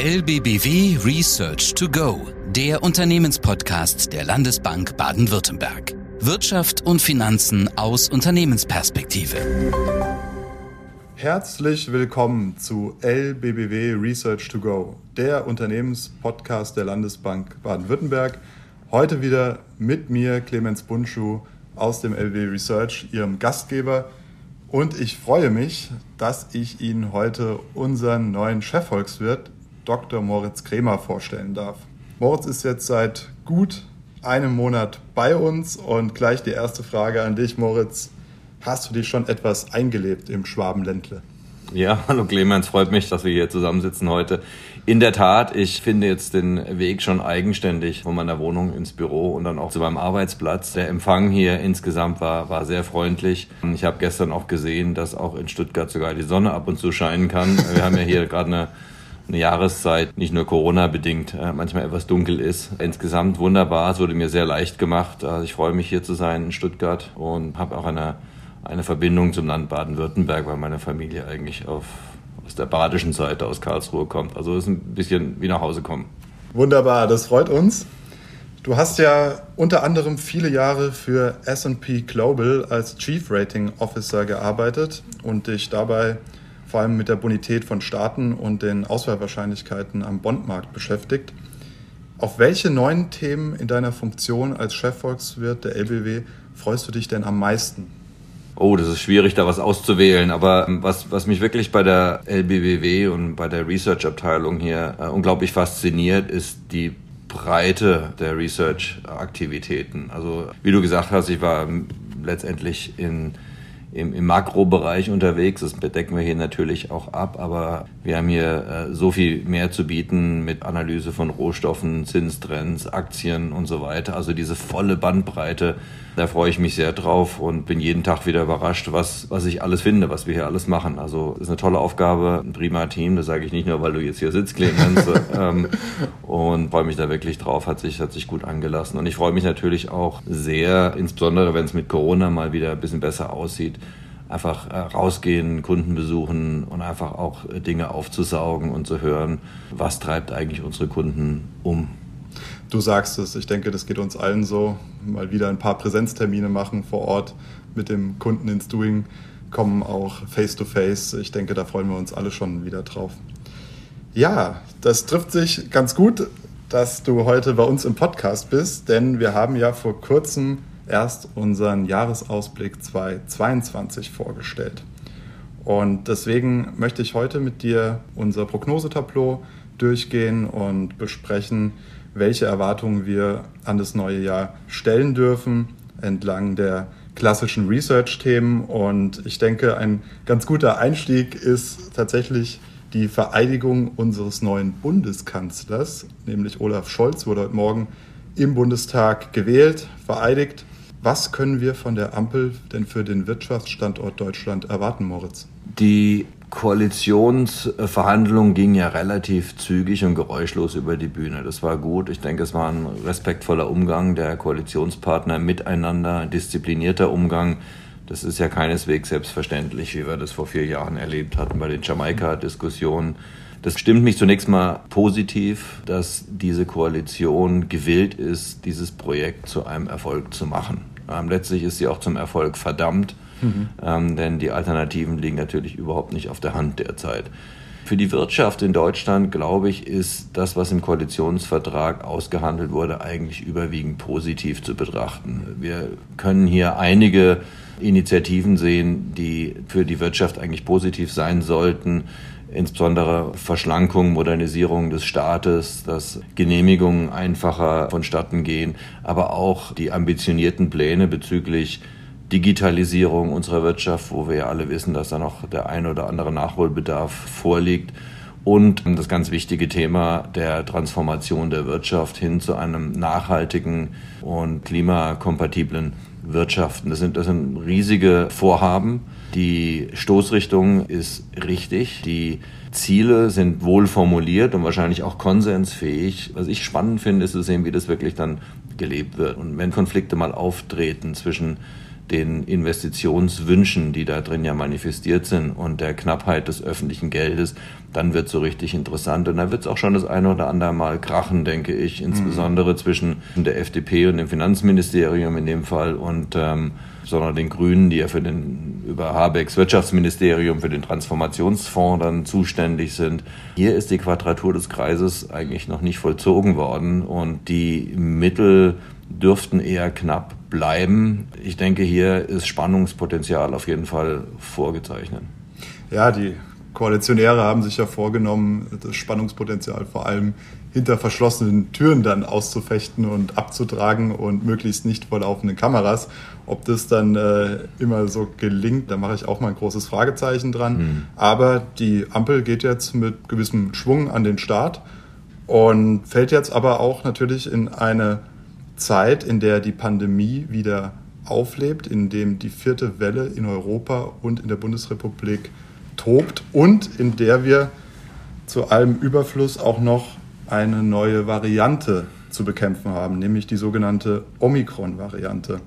LBBW Research to Go, der Unternehmenspodcast der Landesbank Baden-Württemberg. Wirtschaft und Finanzen aus Unternehmensperspektive. Herzlich willkommen zu LBBW Research to Go, der Unternehmenspodcast der Landesbank Baden-Württemberg. Heute wieder mit mir, Clemens Bunschuh aus dem LBBW Research, Ihrem Gastgeber. Und ich freue mich, dass ich Ihnen heute unseren neuen Chefvolkswirt, Dr. Moritz Kremer, vorstellen darf. Moritz ist jetzt seit gut einem Monat bei uns und gleich die erste Frage an dich, Moritz. Hast du dich schon etwas eingelebt im Schwabenländle? Ja, hallo Clemens, freut mich, dass wir hier zusammensitzen heute. In der Tat, ich finde jetzt den Weg schon eigenständig von meiner Wohnung ins Büro und dann auch zu meinem Arbeitsplatz. Der Empfang hier insgesamt war, war sehr freundlich. Ich habe gestern auch gesehen, dass auch in Stuttgart sogar die Sonne ab und zu scheinen kann. Wir haben ja hier gerade eine eine Jahreszeit, nicht nur Corona-bedingt, äh, manchmal etwas dunkel ist. Insgesamt wunderbar, es wurde mir sehr leicht gemacht. Also ich freue mich hier zu sein in Stuttgart und habe auch eine, eine Verbindung zum Land Baden-Württemberg, weil meine Familie eigentlich auf, aus der badischen Seite aus Karlsruhe kommt. Also es ist ein bisschen wie nach Hause kommen. Wunderbar, das freut uns. Du hast ja unter anderem viele Jahre für SP Global als Chief Rating Officer gearbeitet und dich dabei vor allem mit der Bonität von Staaten und den Auswahlwahrscheinlichkeiten am Bondmarkt beschäftigt. Auf welche neuen Themen in deiner Funktion als Chefvolkswirt der LBW freust du dich denn am meisten? Oh, das ist schwierig, da was auszuwählen. Aber ähm, was, was mich wirklich bei der LBWW und bei der Research-Abteilung hier äh, unglaublich fasziniert, ist die Breite der Research-Aktivitäten. Also, wie du gesagt hast, ich war letztendlich in im, im Makrobereich unterwegs. Das bedecken wir hier natürlich auch ab, aber wir haben hier äh, so viel mehr zu bieten mit Analyse von Rohstoffen, Zinstrends, Aktien und so weiter. Also diese volle Bandbreite, da freue ich mich sehr drauf und bin jeden Tag wieder überrascht, was, was ich alles finde, was wir hier alles machen. Also ist eine tolle Aufgabe, ein prima Team, das sage ich nicht nur, weil du jetzt hier sitzt, Clemens, ähm, und freue mich da wirklich drauf, hat sich, hat sich gut angelassen. Und ich freue mich natürlich auch sehr, insbesondere wenn es mit Corona mal wieder ein bisschen besser aussieht, einfach äh, rausgehen, Kunden besuchen und einfach auch Dinge aufzusaugen und zu hören, was treibt eigentlich unsere Kunden um. Du sagst es, ich denke, das geht uns allen so. Mal wieder ein paar Präsenztermine machen vor Ort mit dem Kunden ins Doing, kommen auch face-to-face. -face. Ich denke, da freuen wir uns alle schon wieder drauf. Ja, das trifft sich ganz gut, dass du heute bei uns im Podcast bist, denn wir haben ja vor kurzem erst unseren Jahresausblick 2022 vorgestellt. Und deswegen möchte ich heute mit dir unser Prognosetableau durchgehen und besprechen, welche Erwartungen wir an das neue Jahr stellen dürfen entlang der klassischen Research-Themen. Und ich denke, ein ganz guter Einstieg ist tatsächlich die Vereidigung unseres neuen Bundeskanzlers, nämlich Olaf Scholz, wurde heute Morgen im Bundestag gewählt, vereidigt. Was können wir von der Ampel denn für den Wirtschaftsstandort Deutschland erwarten, Moritz? Die Koalitionsverhandlungen gingen ja relativ zügig und geräuschlos über die Bühne. Das war gut. Ich denke, es war ein respektvoller Umgang der Koalitionspartner miteinander, ein disziplinierter Umgang. Das ist ja keineswegs selbstverständlich, wie wir das vor vier Jahren erlebt hatten bei den Jamaika-Diskussionen. Das stimmt mich zunächst mal positiv, dass diese Koalition gewillt ist, dieses Projekt zu einem Erfolg zu machen. Ähm, letztlich ist sie auch zum Erfolg verdammt, mhm. ähm, denn die Alternativen liegen natürlich überhaupt nicht auf der Hand derzeit. Für die Wirtschaft in Deutschland, glaube ich, ist das, was im Koalitionsvertrag ausgehandelt wurde, eigentlich überwiegend positiv zu betrachten. Wir können hier einige Initiativen sehen, die für die Wirtschaft eigentlich positiv sein sollten insbesondere Verschlankung, Modernisierung des Staates, dass Genehmigungen einfacher vonstatten gehen, aber auch die ambitionierten Pläne bezüglich Digitalisierung unserer Wirtschaft, wo wir ja alle wissen, dass da noch der ein oder andere Nachholbedarf vorliegt. Und das ganz wichtige Thema der Transformation der Wirtschaft hin zu einem nachhaltigen und klimakompatiblen Wirtschaften. Das sind, das sind riesige Vorhaben. Die Stoßrichtung ist richtig. Die Ziele sind wohl formuliert und wahrscheinlich auch konsensfähig. Was ich spannend finde, ist zu sehen, wie das wirklich dann gelebt wird. Und wenn Konflikte mal auftreten zwischen den Investitionswünschen, die da drin ja manifestiert sind und der Knappheit des öffentlichen Geldes, dann wird es so richtig interessant. Und dann wird es auch schon das eine oder andere Mal krachen, denke ich, insbesondere mhm. zwischen der FDP und dem Finanzministerium in dem Fall und ähm, sondern den Grünen, die ja für den über Habecks Wirtschaftsministerium für den Transformationsfonds dann zuständig sind. Hier ist die Quadratur des Kreises eigentlich noch nicht vollzogen worden und die Mittel dürften eher knapp bleiben. Ich denke, hier ist Spannungspotenzial auf jeden Fall vorgezeichnet. Ja, die Koalitionäre haben sich ja vorgenommen, das Spannungspotenzial vor allem hinter verschlossenen Türen dann auszufechten und abzutragen und möglichst nicht vor laufenden Kameras. Ob das dann äh, immer so gelingt, da mache ich auch mal ein großes Fragezeichen dran. Mhm. Aber die Ampel geht jetzt mit gewissem Schwung an den Start und fällt jetzt aber auch natürlich in eine Zeit, in der die Pandemie wieder auflebt, in dem die vierte Welle in Europa und in der Bundesrepublik tobt und in der wir zu allem Überfluss auch noch eine neue Variante zu bekämpfen haben, nämlich die sogenannte Omikron-Variante.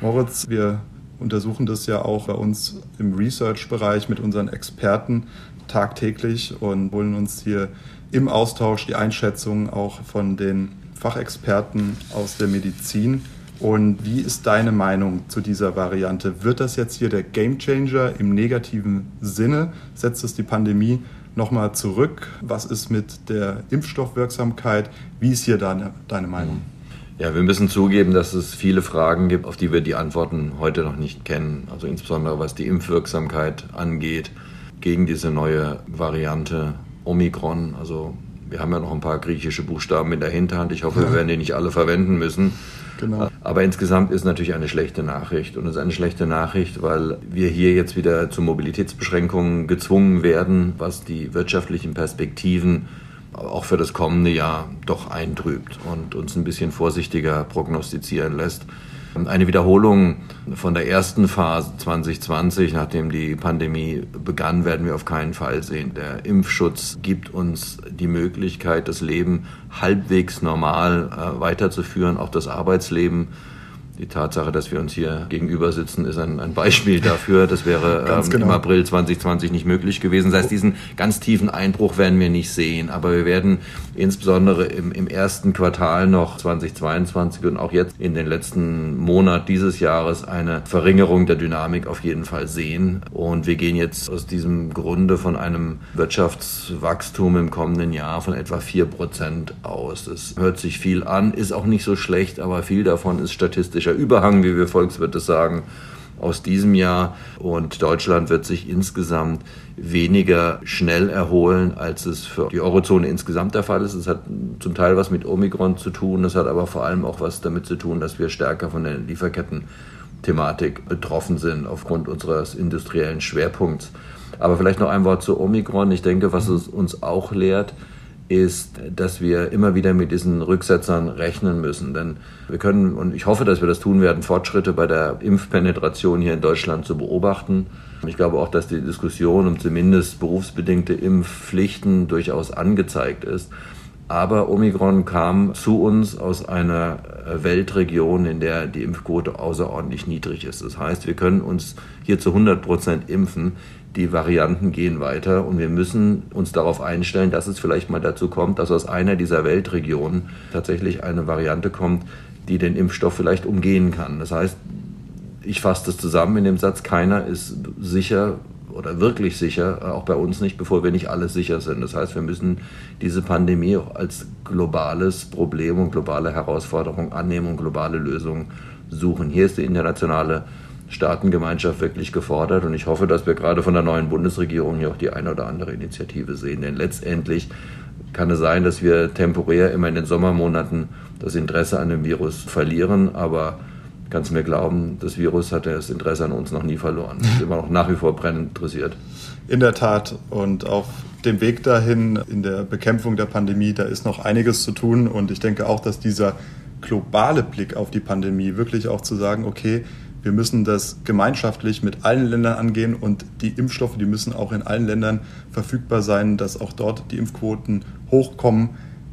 Moritz, wir untersuchen das ja auch bei uns im Research-Bereich mit unseren Experten tagtäglich und holen uns hier im Austausch die Einschätzung auch von den Fachexperten aus der Medizin. Und wie ist deine Meinung zu dieser Variante? Wird das jetzt hier der Gamechanger im negativen Sinne? Setzt es die Pandemie nochmal zurück? Was ist mit der Impfstoffwirksamkeit? Wie ist hier deine, deine Meinung? Ja, wir müssen zugeben, dass es viele Fragen gibt, auf die wir die Antworten heute noch nicht kennen. Also insbesondere was die Impfwirksamkeit angeht gegen diese neue Variante Omikron. Also wir haben ja noch ein paar griechische Buchstaben in der Hinterhand. Ich hoffe, wir werden die nicht alle verwenden müssen. Genau. Aber insgesamt ist natürlich eine schlechte Nachricht. Und es ist eine schlechte Nachricht, weil wir hier jetzt wieder zu Mobilitätsbeschränkungen gezwungen werden, was die wirtschaftlichen Perspektiven auch für das kommende Jahr doch eintrübt und uns ein bisschen vorsichtiger prognostizieren lässt. Eine Wiederholung von der ersten Phase 2020, nachdem die Pandemie begann, werden wir auf keinen Fall sehen. Der Impfschutz gibt uns die Möglichkeit, das Leben halbwegs normal äh, weiterzuführen, auch das Arbeitsleben die Tatsache, dass wir uns hier gegenüber sitzen, ist ein, ein Beispiel dafür. Das wäre ähm, genau. im April 2020 nicht möglich gewesen. Das heißt, diesen ganz tiefen Einbruch werden wir nicht sehen. Aber wir werden insbesondere im, im ersten Quartal noch 2022 und auch jetzt in den letzten Monat dieses Jahres eine Verringerung der Dynamik auf jeden Fall sehen. Und wir gehen jetzt aus diesem Grunde von einem Wirtschaftswachstum im kommenden Jahr von etwa vier Prozent aus. Das hört sich viel an, ist auch nicht so schlecht, aber viel davon ist statistisch statistischer Überhang, wie wir Volkswirte sagen, aus diesem Jahr. Und Deutschland wird sich insgesamt weniger schnell erholen, als es für die Eurozone insgesamt der Fall ist. Es hat zum Teil was mit Omikron zu tun, es hat aber vor allem auch was damit zu tun, dass wir stärker von der Lieferketten-Thematik betroffen sind aufgrund unseres industriellen Schwerpunkts. Aber vielleicht noch ein Wort zu Omikron. Ich denke, was es uns auch lehrt, ist, dass wir immer wieder mit diesen Rücksetzern rechnen müssen. Denn wir können, und ich hoffe, dass wir das tun werden, Fortschritte bei der Impfpenetration hier in Deutschland zu beobachten. Ich glaube auch, dass die Diskussion um zumindest berufsbedingte Impfpflichten durchaus angezeigt ist. Aber Omikron kam zu uns aus einer Weltregion, in der die Impfquote außerordentlich niedrig ist. Das heißt, wir können uns hier zu 100 Prozent impfen die Varianten gehen weiter und wir müssen uns darauf einstellen, dass es vielleicht mal dazu kommt, dass aus einer dieser Weltregionen tatsächlich eine Variante kommt, die den Impfstoff vielleicht umgehen kann. Das heißt, ich fasse das zusammen in dem Satz, keiner ist sicher oder wirklich sicher, auch bei uns nicht, bevor wir nicht alles sicher sind. Das heißt, wir müssen diese Pandemie auch als globales Problem und globale Herausforderung annehmen und globale Lösungen suchen. Hier ist die internationale Staatengemeinschaft wirklich gefordert. Und ich hoffe, dass wir gerade von der neuen Bundesregierung hier auch die eine oder andere Initiative sehen. Denn letztendlich kann es sein, dass wir temporär immer in den Sommermonaten das Interesse an dem Virus verlieren. Aber kannst du mir glauben, das Virus hat das Interesse an uns noch nie verloren. Es ist immer noch nach wie vor brennend interessiert. In der Tat. Und auf dem Weg dahin, in der Bekämpfung der Pandemie, da ist noch einiges zu tun. Und ich denke auch, dass dieser globale Blick auf die Pandemie wirklich auch zu sagen, okay, wir müssen das gemeinschaftlich mit allen Ländern angehen und die Impfstoffe, die müssen auch in allen Ländern verfügbar sein, dass auch dort die Impfquoten hochkommen,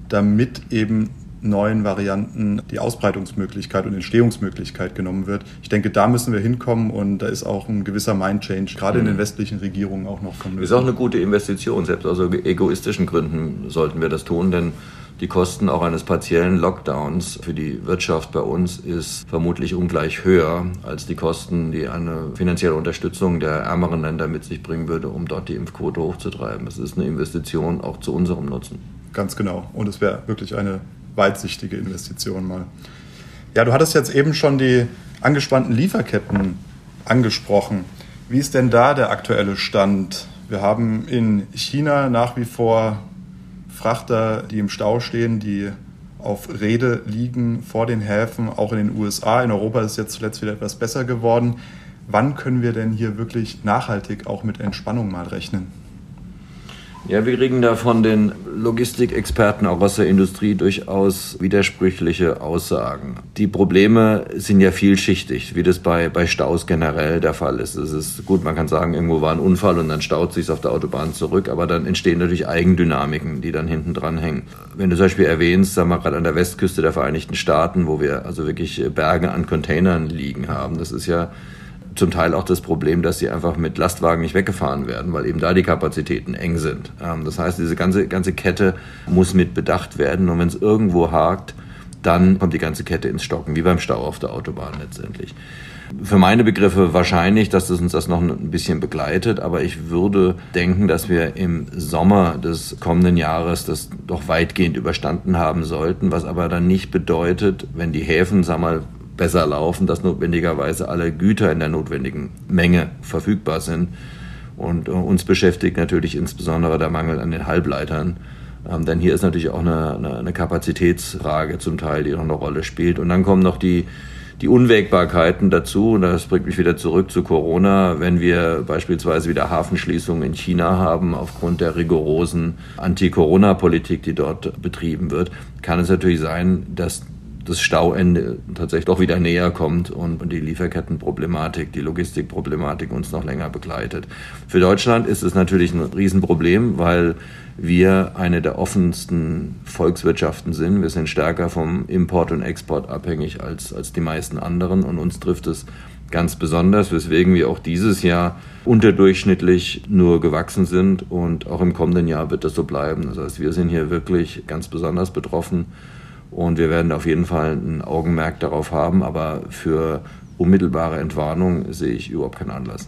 damit eben neuen Varianten die Ausbreitungsmöglichkeit und Entstehungsmöglichkeit genommen wird. Ich denke, da müssen wir hinkommen und da ist auch ein gewisser Mind-Change, gerade in den mhm. westlichen Regierungen auch noch von. Ist auch eine gute Investition, selbst aus egoistischen Gründen sollten wir das tun, denn die Kosten auch eines partiellen Lockdowns für die Wirtschaft bei uns ist vermutlich ungleich höher als die Kosten, die eine finanzielle Unterstützung der ärmeren Länder mit sich bringen würde, um dort die Impfquote hochzutreiben. Es ist eine Investition auch zu unserem Nutzen. Ganz genau. Und es wäre wirklich eine weitsichtige Investition mal. Ja, du hattest jetzt eben schon die angespannten Lieferketten angesprochen. Wie ist denn da der aktuelle Stand? Wir haben in China nach wie vor Frachter, die im Stau stehen, die auf Rede liegen vor den Häfen, auch in den USA. In Europa ist es jetzt zuletzt wieder etwas besser geworden. Wann können wir denn hier wirklich nachhaltig auch mit Entspannung mal rechnen? Ja, wir kriegen da von den Logistikexperten auch aus der Industrie durchaus widersprüchliche Aussagen. Die Probleme sind ja vielschichtig, wie das bei, bei Staus generell der Fall ist. Es ist gut, man kann sagen, irgendwo war ein Unfall und dann staut sich auf der Autobahn zurück, aber dann entstehen natürlich Eigendynamiken, die dann hinten dran hängen. Wenn du zum Beispiel erwähnst, sagen wir gerade an der Westküste der Vereinigten Staaten, wo wir also wirklich Berge an Containern liegen haben, das ist ja zum Teil auch das Problem, dass sie einfach mit Lastwagen nicht weggefahren werden, weil eben da die Kapazitäten eng sind. Ähm, das heißt, diese ganze, ganze Kette muss mit bedacht werden und wenn es irgendwo hakt, dann kommt die ganze Kette ins Stocken, wie beim Stau auf der Autobahn letztendlich. Für meine Begriffe wahrscheinlich, dass das uns das noch ein bisschen begleitet, aber ich würde denken, dass wir im Sommer des kommenden Jahres das doch weitgehend überstanden haben sollten, was aber dann nicht bedeutet, wenn die Häfen, sag mal, besser laufen, dass notwendigerweise alle Güter in der notwendigen Menge verfügbar sind. Und äh, uns beschäftigt natürlich insbesondere der Mangel an den Halbleitern. Ähm, denn hier ist natürlich auch eine, eine, Kapazitätsfrage zum Teil, die noch eine Rolle spielt. Und dann kommen noch die, die Unwägbarkeiten dazu. Und das bringt mich wieder zurück zu Corona. Wenn wir beispielsweise wieder Hafenschließungen in China haben, aufgrund der rigorosen Anti-Corona-Politik, die dort betrieben wird, kann es natürlich sein, dass das Stauende tatsächlich doch wieder näher kommt und die Lieferkettenproblematik, die Logistikproblematik uns noch länger begleitet. Für Deutschland ist es natürlich ein Riesenproblem, weil wir eine der offensten Volkswirtschaften sind. Wir sind stärker vom Import und Export abhängig als, als die meisten anderen und uns trifft es ganz besonders, weswegen wir auch dieses Jahr unterdurchschnittlich nur gewachsen sind und auch im kommenden Jahr wird das so bleiben. Das heißt, wir sind hier wirklich ganz besonders betroffen und wir werden auf jeden Fall ein Augenmerk darauf haben, aber für unmittelbare Entwarnung sehe ich überhaupt keinen Anlass.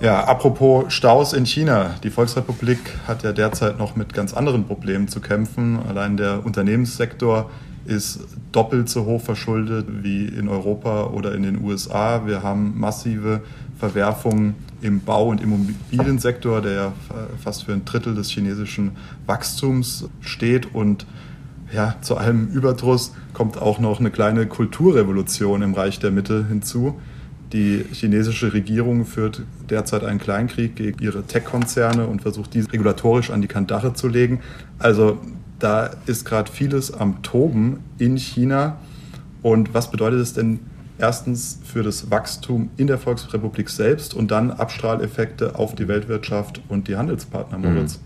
Ja, apropos Staus in China. Die Volksrepublik hat ja derzeit noch mit ganz anderen Problemen zu kämpfen. Allein der Unternehmenssektor ist doppelt so hoch verschuldet wie in Europa oder in den USA. Wir haben massive Verwerfungen im Bau- und Immobiliensektor, der ja fast für ein Drittel des chinesischen Wachstums steht. Und ja, zu allem Überdruss kommt auch noch eine kleine Kulturrevolution im Reich der Mitte hinzu. Die chinesische Regierung führt derzeit einen Kleinkrieg gegen ihre Tech-Konzerne und versucht, diese regulatorisch an die Kandare zu legen. Also da ist gerade vieles am Toben in China. Und was bedeutet es denn erstens für das Wachstum in der Volksrepublik selbst und dann Abstrahleffekte auf die Weltwirtschaft und die Handelspartner, mhm. Moritz?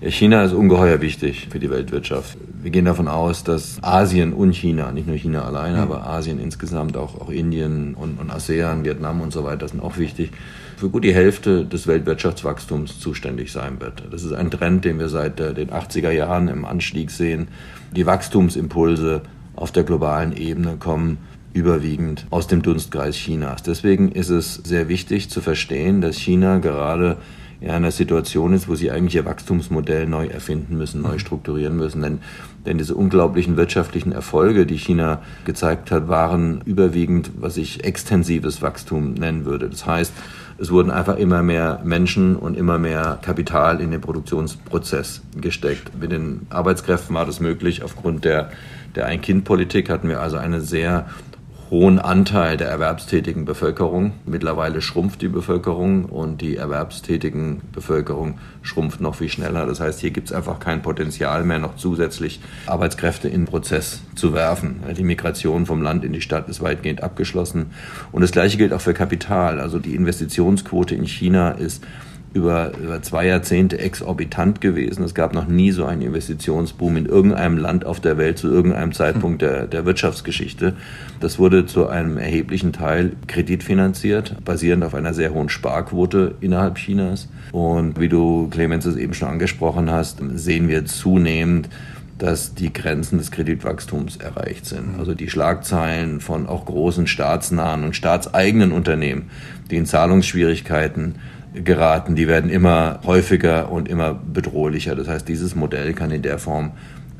Ja, China ist ungeheuer wichtig für die Weltwirtschaft. Wir gehen davon aus, dass Asien und China, nicht nur China allein, mhm. aber Asien insgesamt, auch, auch Indien und, und ASEAN, Vietnam und so weiter sind auch wichtig, für gut die Hälfte des Weltwirtschaftswachstums zuständig sein wird. Das ist ein Trend, den wir seit äh, den 80er Jahren im Anstieg sehen. Die Wachstumsimpulse auf der globalen Ebene kommen überwiegend aus dem Dunstkreis Chinas. Deswegen ist es sehr wichtig zu verstehen, dass China gerade in einer Situation ist, wo sie eigentlich ihr Wachstumsmodell neu erfinden müssen, neu strukturieren müssen. Denn, denn diese unglaublichen wirtschaftlichen Erfolge, die China gezeigt hat, waren überwiegend, was ich extensives Wachstum nennen würde. Das heißt, es wurden einfach immer mehr Menschen und immer mehr Kapital in den Produktionsprozess gesteckt. Mit den Arbeitskräften war das möglich. Aufgrund der, der Ein-Kind-Politik hatten wir also eine sehr hohen Anteil der erwerbstätigen Bevölkerung. Mittlerweile schrumpft die Bevölkerung und die erwerbstätigen Bevölkerung schrumpft noch viel schneller. Das heißt, hier gibt es einfach kein Potenzial mehr, noch zusätzlich Arbeitskräfte in den Prozess zu werfen. Die Migration vom Land in die Stadt ist weitgehend abgeschlossen. Und das Gleiche gilt auch für Kapital. Also die Investitionsquote in China ist über, über zwei Jahrzehnte exorbitant gewesen. Es gab noch nie so einen Investitionsboom in irgendeinem Land auf der Welt zu irgendeinem Zeitpunkt der, der Wirtschaftsgeschichte. Das wurde zu einem erheblichen Teil kreditfinanziert, basierend auf einer sehr hohen Sparquote innerhalb Chinas. Und wie du, Clemens, es eben schon angesprochen hast, sehen wir zunehmend, dass die Grenzen des Kreditwachstums erreicht sind. Also die Schlagzeilen von auch großen staatsnahen und staatseigenen Unternehmen, die in Zahlungsschwierigkeiten geraten, die werden immer häufiger und immer bedrohlicher. Das heißt, dieses Modell kann in der Form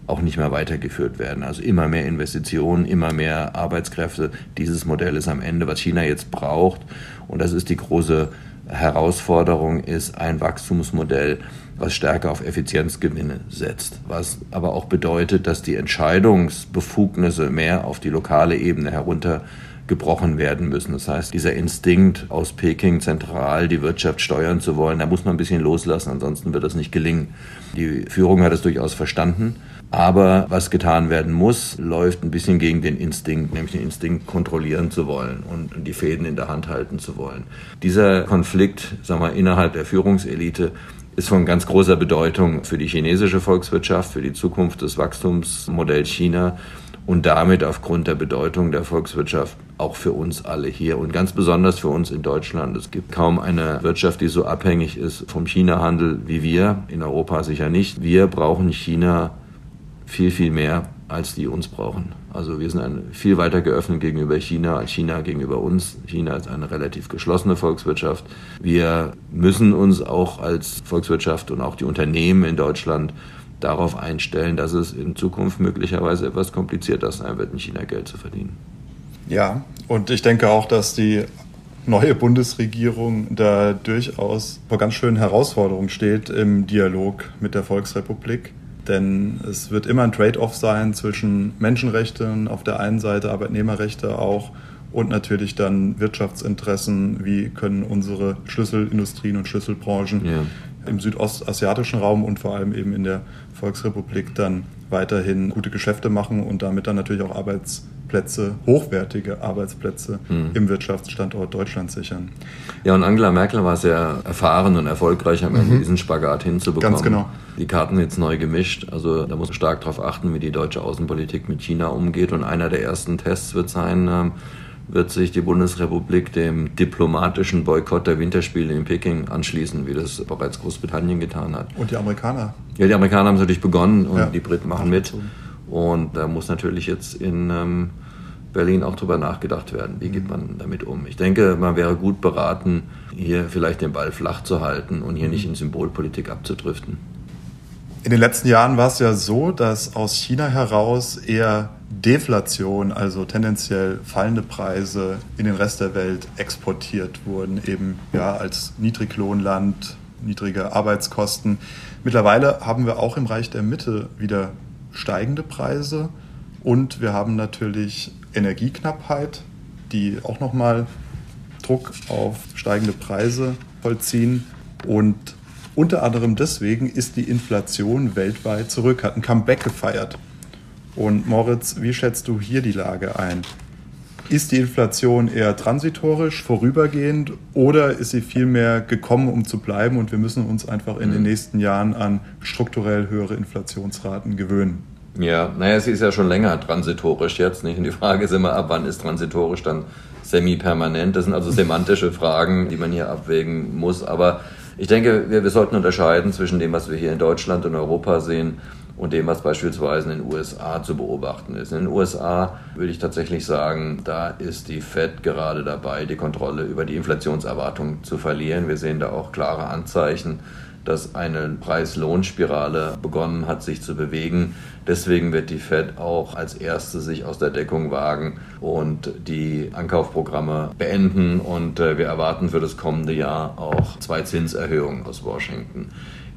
auch nicht mehr weitergeführt werden. Also immer mehr Investitionen, immer mehr Arbeitskräfte. Dieses Modell ist am Ende, was China jetzt braucht. Und das ist die große Herausforderung, ist ein Wachstumsmodell, was stärker auf Effizienzgewinne setzt, was aber auch bedeutet, dass die Entscheidungsbefugnisse mehr auf die lokale Ebene herunter gebrochen werden müssen. Das heißt, dieser Instinkt aus Peking zentral die Wirtschaft steuern zu wollen, da muss man ein bisschen loslassen, ansonsten wird das nicht gelingen. Die Führung hat es durchaus verstanden. Aber was getan werden muss, läuft ein bisschen gegen den Instinkt, nämlich den Instinkt kontrollieren zu wollen und die Fäden in der Hand halten zu wollen. Dieser Konflikt, sagen wir, innerhalb der Führungselite ist von ganz großer Bedeutung für die chinesische Volkswirtschaft, für die Zukunft des Wachstumsmodells China und damit aufgrund der Bedeutung der Volkswirtschaft auch für uns alle hier und ganz besonders für uns in Deutschland. Es gibt kaum eine Wirtschaft, die so abhängig ist vom China-Handel wie wir, in Europa sicher nicht. Wir brauchen China viel, viel mehr, als die uns brauchen. Also wir sind ein, viel weiter geöffnet gegenüber China als China gegenüber uns. China ist eine relativ geschlossene Volkswirtschaft. Wir müssen uns auch als Volkswirtschaft und auch die Unternehmen in Deutschland darauf einstellen, dass es in Zukunft möglicherweise etwas komplizierter sein wird, in China Geld zu verdienen. Ja, und ich denke auch, dass die neue Bundesregierung da durchaus vor ganz schönen Herausforderungen steht im Dialog mit der Volksrepublik. Denn es wird immer ein Trade-off sein zwischen Menschenrechten auf der einen Seite, Arbeitnehmerrechte auch und natürlich dann Wirtschaftsinteressen, wie können unsere Schlüsselindustrien und Schlüsselbranchen ja. im südostasiatischen Raum und vor allem eben in der Volksrepublik dann weiterhin gute Geschäfte machen und damit dann natürlich auch Arbeitsplätze, hochwertige Arbeitsplätze hm. im Wirtschaftsstandort Deutschland sichern. Ja, und Angela Merkel war sehr erfahren und erfolgreich am Ende, mhm. diesen Spagat hinzubekommen. Ganz genau. Die Karten jetzt neu gemischt. Also da muss man stark darauf achten, wie die deutsche Außenpolitik mit China umgeht. Und einer der ersten Tests wird sein, ähm, wird sich die Bundesrepublik dem diplomatischen Boykott der Winterspiele in Peking anschließen, wie das bereits Großbritannien getan hat. Und die Amerikaner? Ja, die Amerikaner haben es natürlich begonnen und ja. die Briten machen mit. Und da muss natürlich jetzt in ähm, Berlin auch drüber nachgedacht werden, wie geht man damit um. Ich denke, man wäre gut beraten, hier vielleicht den Ball flach zu halten und hier nicht in Symbolpolitik abzudriften. In den letzten Jahren war es ja so, dass aus China heraus eher Deflation, also tendenziell fallende Preise in den Rest der Welt exportiert wurden, eben ja als Niedriglohnland, niedrige Arbeitskosten. Mittlerweile haben wir auch im Reich der Mitte wieder steigende Preise und wir haben natürlich Energieknappheit, die auch nochmal Druck auf steigende Preise vollziehen und unter anderem deswegen ist die Inflation weltweit zurück, hat ein Comeback gefeiert. Und Moritz, wie schätzt du hier die Lage ein? Ist die Inflation eher transitorisch, vorübergehend oder ist sie vielmehr gekommen, um zu bleiben und wir müssen uns einfach in den mhm. nächsten Jahren an strukturell höhere Inflationsraten gewöhnen? Ja, naja, sie ist ja schon länger transitorisch jetzt. Nicht? Und die Frage ist immer, ab wann ist transitorisch dann semi-permanent? Das sind also semantische Fragen, die man hier abwägen muss. Aber ich denke, wir, wir sollten unterscheiden zwischen dem, was wir hier in Deutschland und Europa sehen und dem, was beispielsweise in den USA zu beobachten ist. In den USA würde ich tatsächlich sagen, da ist die Fed gerade dabei, die Kontrolle über die Inflationserwartung zu verlieren. Wir sehen da auch klare Anzeichen, dass eine Preis-Lohn-Spirale begonnen hat, sich zu bewegen. Deswegen wird die Fed auch als erste sich aus der Deckung wagen und die Ankaufprogramme beenden. Und äh, wir erwarten für das kommende Jahr auch zwei Zinserhöhungen aus Washington.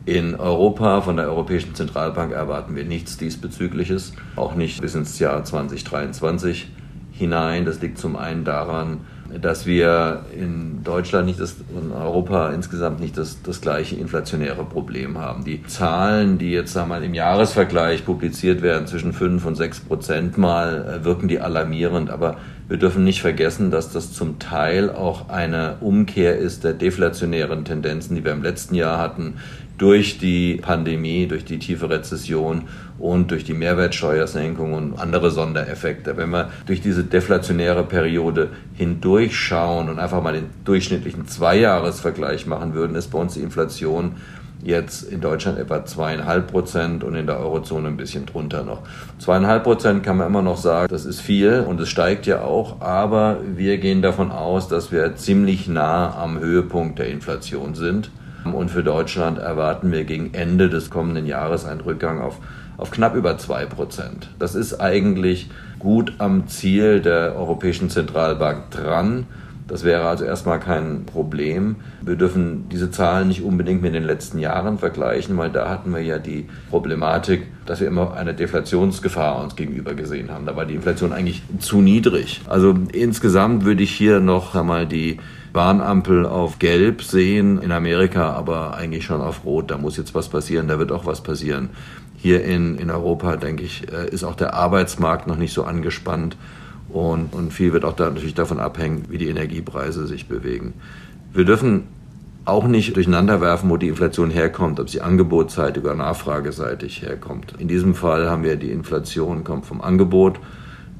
In Europa von der Europäischen Zentralbank erwarten wir nichts diesbezügliches, auch nicht bis ins Jahr 2023 hinein. Das liegt zum einen daran, dass wir in Deutschland nicht das, in Europa insgesamt nicht das, das gleiche inflationäre Problem haben. Die Zahlen, die jetzt sagen im Jahresvergleich publiziert werden, zwischen 5 und 6 Prozent mal, äh, wirken die alarmierend, aber Wir dürfen nicht vergessen, dass das zum Teil auch eine Umkehr ist der deflationären Tendenzen, die wir im letzten Jahr hatten, durch die Pandemie, durch die tiefe Rezession und durch die Mehrwertsteuersenkung und andere Sondereffekte. Wenn wir durch diese deflationäre Periode hindurchschauen und einfach mal den durchschnittlichen Zweijahresvergleich machen würden, ist bei uns die Inflation jetzt in Deutschland etwa zweieinhalb Prozent und in der Eurozone ein bisschen drunter noch. Zweieinhalb Prozent kann man immer noch sagen, das ist viel und es steigt ja auch, aber wir gehen davon aus, dass wir ziemlich nah am Höhepunkt der Inflation sind. Und für Deutschland erwarten wir gegen Ende des kommenden Jahres einen Rückgang auf, auf knapp über zwei Prozent. Das ist eigentlich gut am Ziel der Europäischen Zentralbank dran. Das wäre also erstmal kein Problem. Wir dürfen diese Zahlen nicht unbedingt mit den letzten Jahren vergleichen, weil da hatten wir ja die Problematik, dass wir immer eine Deflationsgefahr uns gegenüber gesehen haben. Da war die Inflation eigentlich zu niedrig. Also insgesamt würde ich hier noch einmal die Warnampel auf Gelb sehen, in Amerika aber eigentlich schon auf Rot. Da muss jetzt was passieren, da wird auch was passieren. Hier in, in Europa, denke ich, äh, ist auch der Arbeitsmarkt noch nicht so angespannt. Und, und viel wird auch da natürlich davon abhängen, wie die Energiepreise sich bewegen. Wir dürfen auch nicht durcheinander werfen, wo die Inflation herkommt, ob sie angebotsseitig oder nachfrageseitig herkommt. In diesem Fall haben wir die Inflation kommt vom Angebot.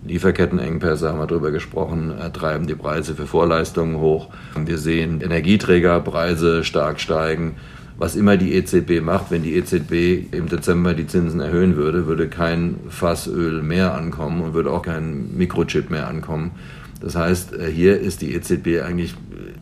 Lieferkettenengpässe haben wir darüber gesprochen, treiben die Preise für Vorleistungen hoch. Wir sehen Energieträgerpreise stark steigen was immer die EZB macht, wenn die EZB im Dezember die Zinsen erhöhen würde, würde kein Fassöl mehr ankommen und würde auch kein Mikrochip mehr ankommen. Das heißt, äh, hier ist die EZB eigentlich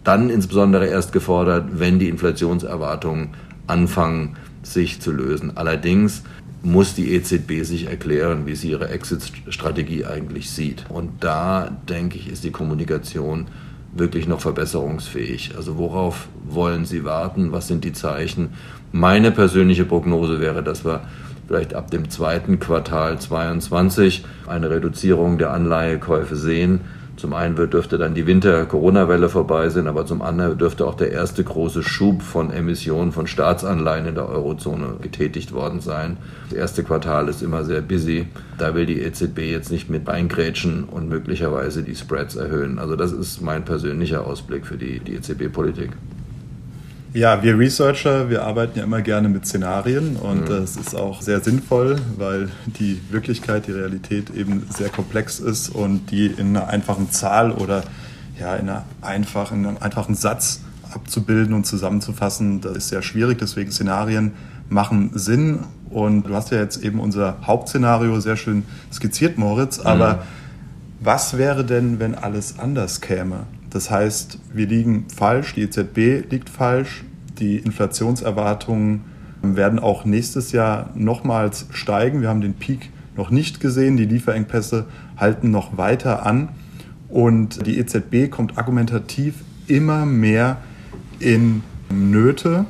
dann insbesondere erst gefordert, wenn die Inflationserwartungen anfangen, sich zu lösen. Allerdings muss die EZB sich erklären, wie sie ihre Exit-Strategie eigentlich sieht. Und da, denke ich, ist die Kommunikation wirklich noch verbesserungsfähig? Also worauf wollen Sie warten? Was sind die Zeichen? Meine persönliche Prognose wäre, dass wir vielleicht ab dem zweiten Quartal 2022 eine Reduzierung der Anleihekäufe sehen zum einen dürfte dann die Winter-Corona-Welle vorbei sein, aber zum anderen dürfte auch der erste große Schub von Emissionen von Staatsanleihen in der Eurozone getätigt worden sein. Das erste Quartal ist immer sehr busy. Da will die EZB jetzt nicht mit reingrätschen und möglicherweise die Spreads erhöhen. Also das ist mein persönlicher Ausblick für die, die EZB-Politik. Ja, wir Researcher, wir arbeiten ja immer gerne mit Szenarien und mhm. das ist auch sehr sinnvoll, weil die Wirklichkeit, die Realität eben sehr komplex ist und die in einer einfachen Zahl oder ja, in, einer einfachen, in einem einfachen Satz abzubilden und zusammenzufassen, das ist sehr schwierig. Deswegen Szenarien machen Sinn. Und du hast ja jetzt eben unser Hauptszenario sehr schön skizziert, Moritz. Aber mhm. was wäre denn, wenn alles anders käme? Das heißt, wir liegen falsch, die EZB liegt falsch, die Inflationserwartungen werden auch nächstes Jahr nochmals steigen. Wir haben den Peak noch nicht gesehen, die Lieferengpässe halten noch weiter an und die EZB kommt argumentativ immer mehr in Nöte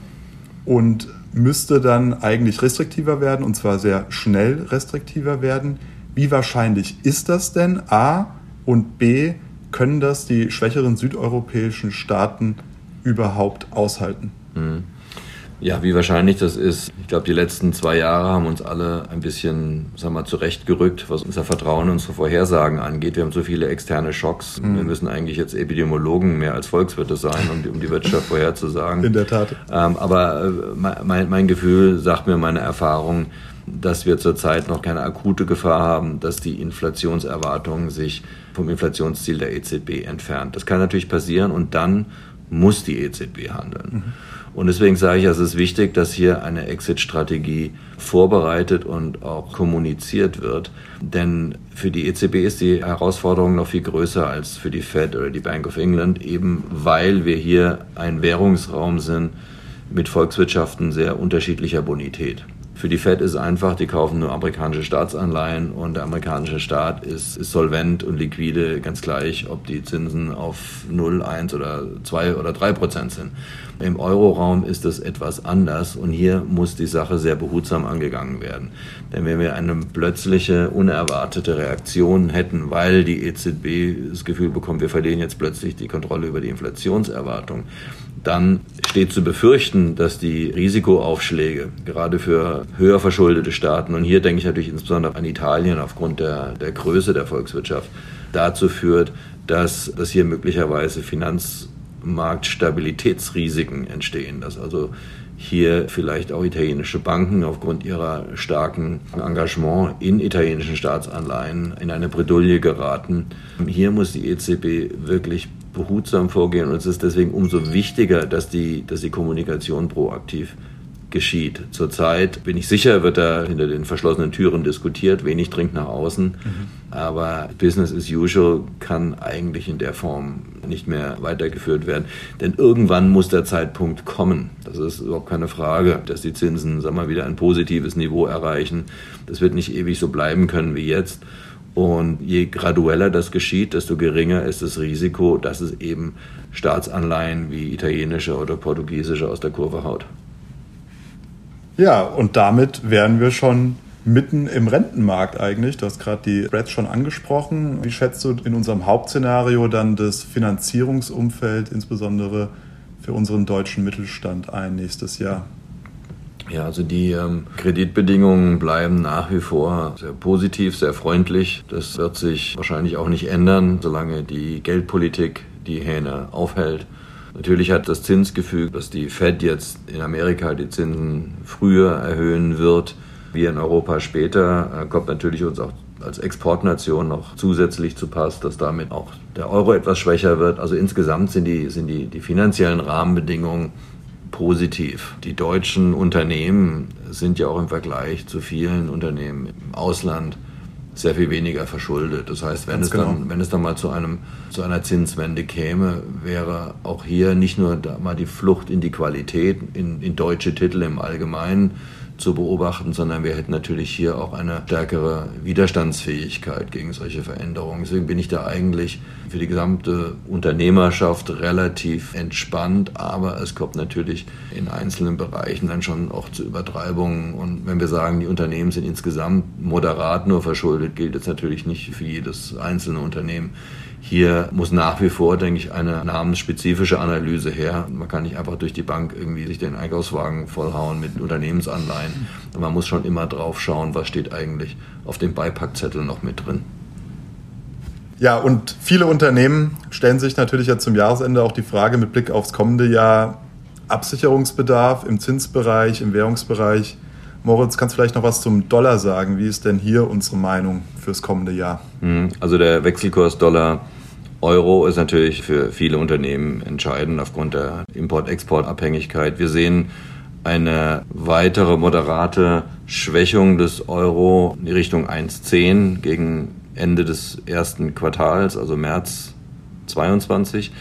und müsste dann eigentlich restriktiver werden und zwar sehr schnell restriktiver werden. Wie wahrscheinlich ist das denn? A und B, können das die schwächeren südeuropäischen Staaten überhaupt aushalten? Mhm. Ja, wie wahrscheinlich das ist. Ich glaube, die letzten zwei Jahre haben uns alle ein bisschen, sagen wir mal, zurechtgerückt, was unser Vertrauen, unsere Vorhersagen angeht. Wir haben so viele externe Schocks. Mhm. Wir müssen eigentlich jetzt Epidemiologen mehr als Volkswirte sein, um die, um die Wirtschaft vorherzusagen. In der Tat. Ähm, aber äh, mein, mein Gefühl sagt mir meine Erfahrung, dass wir zurzeit noch keine akute Gefahr haben, dass die Inflationserwartungen sich vom Inflationsziel der EZB entfernt. Das kann natürlich passieren und dann muss die EZB handeln. Mhm. Und deswegen sage ich, es ist wichtig, dass hier eine Exit-Strategie vorbereitet und auch kommuniziert wird. Denn für die EZB ist die Herausforderung noch viel größer als für die Fed oder die Bank of England, eben weil wir hier ein Währungsraum sind mit Volkswirtschaften sehr unterschiedlicher Bonität. Für die Fed ist einfach, die kaufen nur amerikanische Staatsanleihen und der amerikanische Staat ist, ist solvent und liquide, ganz gleich, ob die Zinsen auf 0, 1 oder 2 oder 3 Prozent sind. Im Euroraum ist das etwas anders und hier muss die Sache sehr behutsam angegangen werden. Denn wenn wir eine plötzliche, unerwartete Reaktion hätten, weil die EZB das Gefühl bekommt, wir verlieren jetzt plötzlich die Kontrolle über die Inflationserwartung, dann steht zu befürchten, dass die Risikoaufschläge gerade für höher verschuldete Staaten, und hier denke ich natürlich insbesondere an Italien aufgrund der, der Größe der Volkswirtschaft, dazu führt, dass, dass hier möglicherweise Finanzmarktstabilitätsrisiken entstehen, dass also hier vielleicht auch italienische Banken aufgrund ihrer starken Engagement in italienischen Staatsanleihen in eine Bredouille geraten. Hier muss die EZB wirklich behutsam vorgehen und es ist deswegen umso wichtiger, dass die, dass die Kommunikation proaktiv geschieht. Zurzeit bin ich sicher, wird da hinter den verschlossenen Türen diskutiert, wenig dringt nach außen. Mhm. Aber Business as usual kann eigentlich in der Form nicht mehr weitergeführt werden. Denn irgendwann muss der Zeitpunkt kommen. Das ist überhaupt keine Frage, dass die Zinsen sag mal, wieder ein positives Niveau erreichen. Das wird nicht ewig so bleiben können wie jetzt. Und je gradueller das geschieht, desto geringer ist das Risiko, dass es eben Staatsanleihen wie italienische oder portugiesische aus der Kurve haut. Ja, und damit wären wir schon mitten im Rentenmarkt eigentlich. Du hast gerade die Spreads schon angesprochen. Wie schätzt du in unserem Hauptszenario dann das Finanzierungsumfeld, insbesondere für unseren deutschen Mittelstand ein nächstes Jahr? Ja, also die ähm, Kreditbedingungen bleiben nach wie vor sehr positiv, sehr freundlich. Das wird sich wahrscheinlich auch nicht ändern, solange die Geldpolitik die Hähne aufhält. Natürlich hat das Zinsgefüge, dass die Fed jetzt in Amerika die Zinsen früher erhöhen wird, wir in Europa später, äh, kommt natürlich uns auch als Exportnation noch zusätzlich zu Pass, dass damit auch der Euro etwas schwächer wird. Also insgesamt sind die, sind die, die finanziellen Rahmenbedingungen positiv. Die deutschen Unternehmen sind ja auch im Vergleich zu vielen Unternehmen im Ausland sehr viel weniger verschuldet. Das heißt, wenn, es, genau. dann, wenn es dann mal zu, einem, zu einer Zinswende käme, wäre auch hier nicht nur mal die Flucht in die Qualität, in, in deutsche Titel im Allgemeinen, zu beobachten, sondern wir hätten natürlich hier auch eine stärkere Widerstandsfähigkeit gegen solche Veränderungen. Deswegen bin ich da eigentlich für die gesamte Unternehmerschaft relativ entspannt, aber es kommt natürlich in einzelnen Bereichen dann schon auch zu Übertreibungen. Und wenn wir sagen, die Unternehmen sind insgesamt moderat nur verschuldet, gilt das natürlich nicht für jedes einzelne Unternehmen. Hier muss nach wie vor, denke ich, eine namensspezifische Analyse her. Man kann nicht einfach durch die Bank irgendwie sich den Einkaufswagen vollhauen mit Unternehmensanleihen. Man muss schon immer drauf schauen, was steht eigentlich auf dem Beipackzettel noch mit drin. Ja, und viele Unternehmen stellen sich natürlich jetzt zum Jahresende auch die Frage mit Blick aufs kommende Jahr, Absicherungsbedarf im Zinsbereich, im Währungsbereich. Moritz, kannst du vielleicht noch was zum Dollar sagen? Wie ist denn hier unsere Meinung fürs kommende Jahr? Mhm. Also der Wechselkurs Dollar Euro ist natürlich für viele Unternehmen entscheidend aufgrund der Import-Export-Abhängigkeit. Wir sehen eine weitere moderate Schwächung des Euro in Richtung 1,10 gegen Ende des ersten Quartals, also März 22.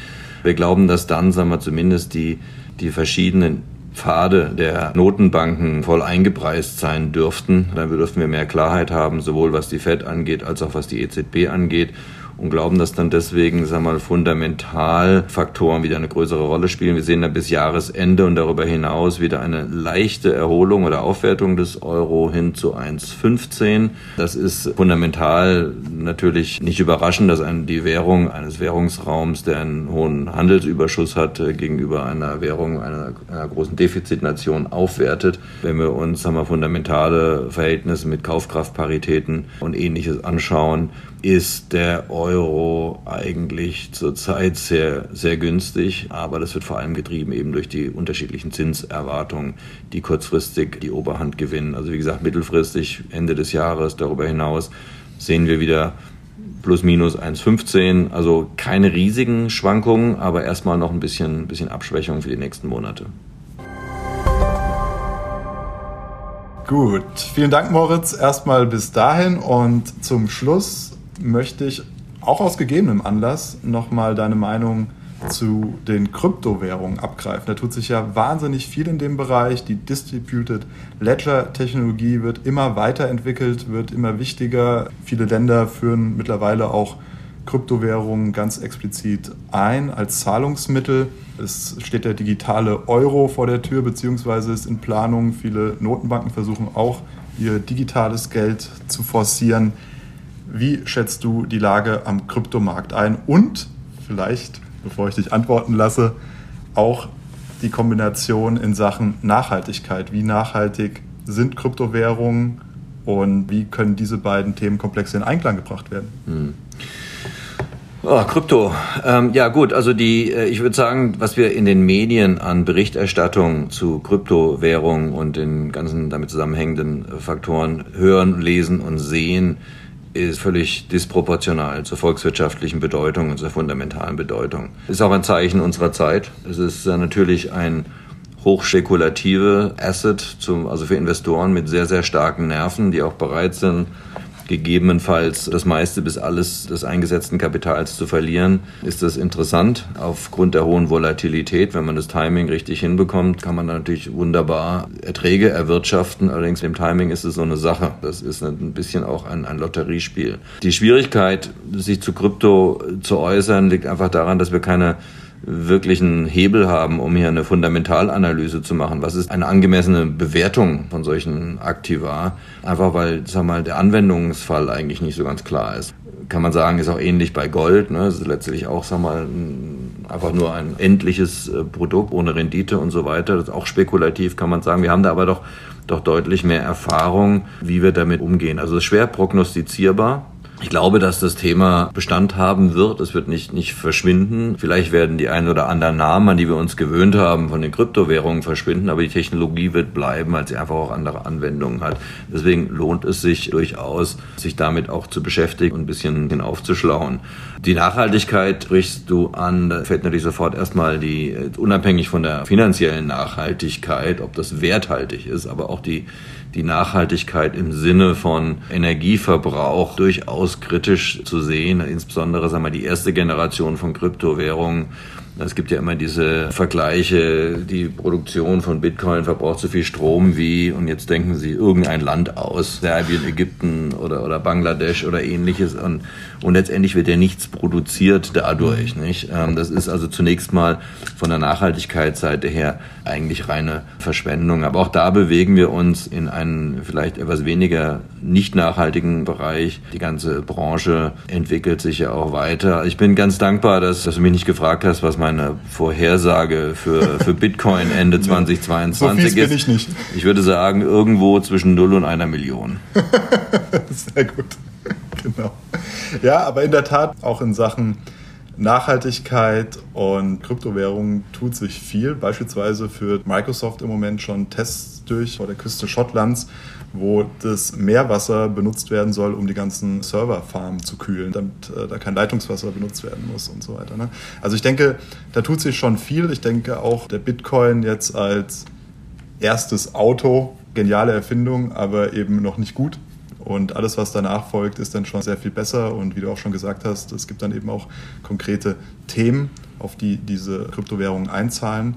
Wir glauben, dass dann, sagen wir zumindest die, die verschiedenen Pfade der Notenbanken voll eingepreist sein dürften. Dann dürften wir mehr Klarheit haben, sowohl was die Fed angeht, als auch was die EZB angeht und glauben, dass dann deswegen, sagen wir mal, fundamental Faktoren wieder eine größere Rolle spielen. Wir sehen dann bis Jahresende und darüber hinaus wieder eine leichte Erholung oder Aufwertung des Euro hin zu 1,15. Das ist fundamental natürlich nicht überraschend, dass die Währung eines Währungsraums, der einen hohen Handelsüberschuss hat, äh, gegenüber einer Währung einer, einer großen Defizitnation aufwertet. Wenn wir uns sagen wir, fundamentale Verhältnisse mit Kaufkraftparitäten und ähnliches anschauen, ist der Euro eigentlich zurzeit sehr, sehr günstig, aber das wird vor allem getrieben eben durch die unterschiedlichen Zinserwartungen, die kurzfristig die Oberhand gewinnen. Also wie gesagt, mittelfristig, Ende des Jahres, darüber hinaus sehen wir wieder plus minus 1,15, also keine riesigen Schwankungen, aber erstmal noch ein bisschen, bisschen Abschwächung für die nächsten Monate. Gut, vielen Dank Moritz. Erstmal bis dahin und zum Schluss möchte ich auch aus gegebenem Anlass nochmal deine Meinung zu den Kryptowährungen abgreifen. Da tut sich ja wahnsinnig viel in dem Bereich. Die Distributed Ledger Technologie wird immer weiterentwickelt, wird immer wichtiger. Viele Länder führen mittlerweile auch Kryptowährungen ganz explizit ein als Zahlungsmittel. Es steht der digitale Euro vor der Tür, beziehungsweise ist in Planung. Viele Notenbanken versuchen auch, ihr digitales Geld zu forcieren. Wie schätzt du die Lage am Kryptomarkt ein? Und vielleicht, bevor ich dich antworten lasse, auch die Kombination in Sachen Nachhaltigkeit. Wie nachhaltig sind Kryptowährungen und wie können diese beiden Themenkomplexe in Einklang gebracht werden? Hm. Oh, Krypto. Ähm, ja gut, also die, äh, ich würde sagen, was wir in den Medien an Berichterstattung zu Kryptowährungen und den ganzen damit zusammenhängenden Faktoren hören, lesen und sehen, ist völlig disproportional zur volkswirtschaftlichen Bedeutung und zur fundamentalen Bedeutung. Ist auch ein Zeichen unserer Zeit. Es ist natürlich ein hochspekulative Asset, zum, also für Investoren mit sehr, sehr starken Nerven, die auch bereit sind, gegebenenfalls das meiste bis alles des eingesetzten Kapitals zu verlieren, ist das interessant. Aufgrund der hohen Volatilität, wenn man das Timing richtig hinbekommt, kann man natürlich wunderbar Erträge erwirtschaften. Allerdings im Timing ist es so eine Sache. Das ist ein bisschen auch ein, ein Lotteriespiel. Die Schwierigkeit, sich zu Krypto zu äußern, liegt einfach daran, dass wir keine wirklichen Hebel haben, um hier eine Fundamentalanalyse zu machen. Was ist eine angemessene Bewertung von solchen Aktiva? Einfach weil, sag mal, der Anwendungsfall eigentlich nicht so ganz klar ist. Kann man sagen, ist auch ähnlich bei Gold. Ne? Es ist letztlich auch, sag mal, einfach nur ein endliches äh, Produkt ohne Rendite und so weiter. Das ist auch spekulativ, kann man sagen. Wir haben da aber doch, doch deutlich mehr Erfahrung, wie wir damit umgehen. Also es ist schwer prognostizierbar ich glaube, dass das Thema Bestand haben wird. Es wird nicht, nicht verschwinden. Vielleicht werden die ein oder anderen Namen, an die wir uns gewöhnt haben, von den Kryptowährungen verschwinden, aber die Technologie wird bleiben, weil sie einfach auch andere Anwendungen hat. Deswegen lohnt es sich durchaus, sich damit auch zu beschäftigen und ein bisschen aufzuschlauen. Die Nachhaltigkeit sprichst du an, da fällt natürlich sofort erstmal die, unabhängig von der finanziellen Nachhaltigkeit, ob das werthaltig ist, aber auch die die Nachhaltigkeit im Sinne von Energieverbrauch durchaus kritisch zu sehen. Insbesondere sagen wir, die erste Generation von Kryptowährungen es gibt ja immer diese Vergleiche, die Produktion von Bitcoin verbraucht so viel Strom wie, und jetzt denken Sie irgendein Land aus, Serbien, Ägypten oder, oder Bangladesch oder ähnliches. Und, und letztendlich wird ja nichts produziert dadurch. Nicht? Ähm, das ist also zunächst mal von der Nachhaltigkeitsseite her eigentlich reine Verschwendung. Aber auch da bewegen wir uns in einen vielleicht etwas weniger nicht nachhaltigen Bereich. Die ganze Branche entwickelt sich ja auch weiter. Ich bin ganz dankbar, dass, dass du mich nicht gefragt hast, was mein meine Vorhersage für, für Bitcoin Ende 2022 so ist. Bin ich nicht. Ich würde sagen, irgendwo zwischen 0 und einer Million. Sehr gut. Genau. Ja, aber in der Tat auch in Sachen Nachhaltigkeit und Kryptowährungen tut sich viel. Beispielsweise führt Microsoft im Moment schon Tests durch vor der Küste Schottlands, wo das Meerwasser benutzt werden soll, um die ganzen Serverfarmen zu kühlen, damit äh, da kein Leitungswasser benutzt werden muss und so weiter. Ne? Also ich denke, da tut sich schon viel. Ich denke auch der Bitcoin jetzt als erstes Auto, geniale Erfindung, aber eben noch nicht gut. Und alles, was danach folgt, ist dann schon sehr viel besser. Und wie du auch schon gesagt hast, es gibt dann eben auch konkrete Themen, auf die diese Kryptowährungen einzahlen.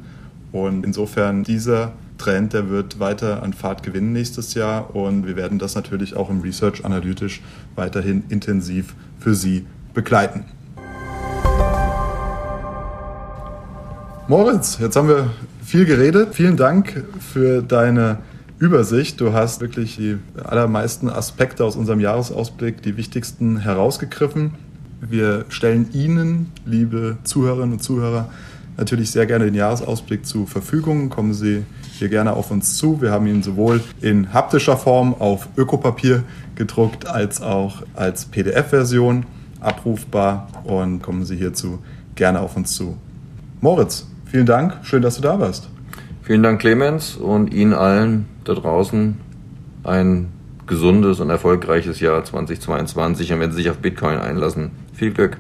Und insofern dieser Trend, der wird weiter an Fahrt gewinnen nächstes Jahr und wir werden das natürlich auch im Research analytisch weiterhin intensiv für Sie begleiten. Moritz, jetzt haben wir viel geredet. Vielen Dank für deine Übersicht. Du hast wirklich die allermeisten Aspekte aus unserem Jahresausblick, die wichtigsten herausgegriffen. Wir stellen Ihnen, liebe Zuhörerinnen und Zuhörer, natürlich sehr gerne den Jahresausblick zur Verfügung. Kommen Sie hier gerne auf uns zu. Wir haben ihn sowohl in haptischer Form auf Ökopapier gedruckt als auch als PDF-Version abrufbar und kommen Sie hierzu gerne auf uns zu. Moritz, vielen Dank, schön, dass du da warst. Vielen Dank, Clemens, und Ihnen allen da draußen ein gesundes und erfolgreiches Jahr 2022 und wenn Sie sich auf Bitcoin einlassen, viel Glück.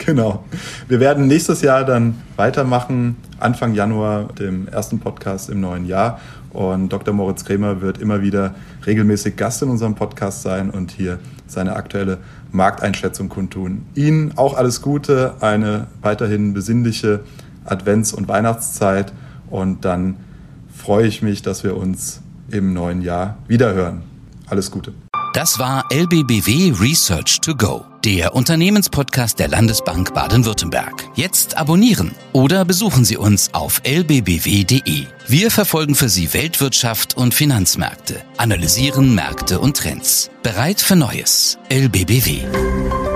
Genau. Wir werden nächstes Jahr dann weitermachen, Anfang Januar, dem ersten Podcast im neuen Jahr. Und Dr. Moritz Kremer wird immer wieder regelmäßig Gast in unserem Podcast sein und hier seine aktuelle Markteinschätzung kundtun. Ihnen auch alles Gute, eine weiterhin besinnliche Advents- und Weihnachtszeit und dann freue ich mich, dass wir uns im neuen Jahr wiederhören. Alles Gute. Das war LBBW Research to Go, der Unternehmenspodcast der Landesbank Baden-Württemberg. Jetzt abonnieren oder besuchen Sie uns auf lbbw.de. Wir verfolgen für Sie Weltwirtschaft und Finanzmärkte, analysieren Märkte und Trends. Bereit für Neues. LBBW.